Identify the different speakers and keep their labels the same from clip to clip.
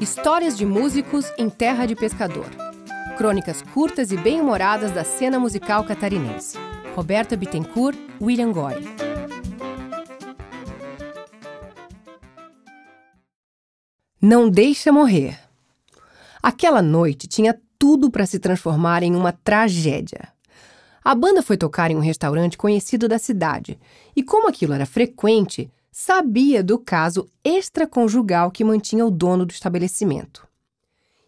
Speaker 1: Histórias de músicos em terra de pescador. Crônicas curtas e bem-humoradas da cena musical catarinense. Roberta Bittencourt, William Goy. Não deixa morrer. Aquela noite tinha tudo para se transformar em uma tragédia. A banda foi tocar em um restaurante conhecido da cidade, e como aquilo era frequente, sabia do caso extraconjugal que mantinha o dono do estabelecimento.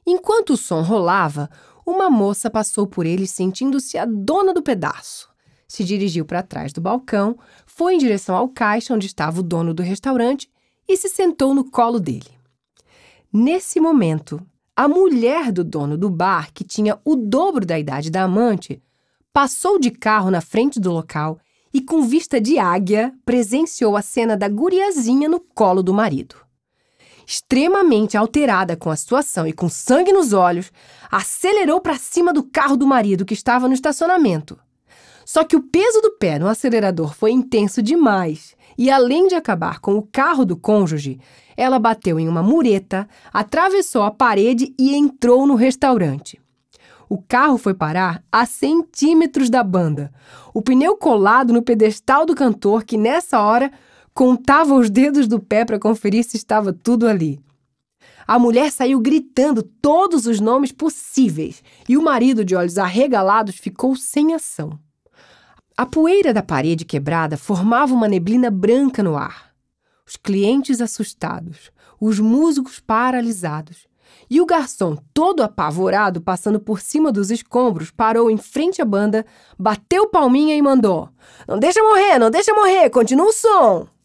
Speaker 1: Enquanto o som rolava, uma moça passou por ele sentindo-se a dona do pedaço. Se dirigiu para trás do balcão, foi em direção ao caixa onde estava o dono do restaurante e se sentou no colo dele. Nesse momento, a mulher do dono do bar, que tinha o dobro da idade da amante, passou de carro na frente do local e, com vista de águia, presenciou a cena da guriazinha no colo do marido. Extremamente alterada com a situação e com sangue nos olhos, acelerou para cima do carro do marido que estava no estacionamento. Só que o peso do pé no acelerador foi intenso demais e, além de acabar com o carro do cônjuge, ela bateu em uma mureta, atravessou a parede e entrou no restaurante. O carro foi parar a centímetros da banda. O pneu colado no pedestal do cantor, que nessa hora contava os dedos do pé para conferir se estava tudo ali. A mulher saiu gritando todos os nomes possíveis e o marido, de olhos arregalados, ficou sem ação. A poeira da parede quebrada formava uma neblina branca no ar. Os clientes assustados, os músicos paralisados e o garçom, todo apavorado, passando por cima dos escombros, parou em frente à banda, bateu palminha e mandou: Não deixa morrer, não deixa morrer, continua o som!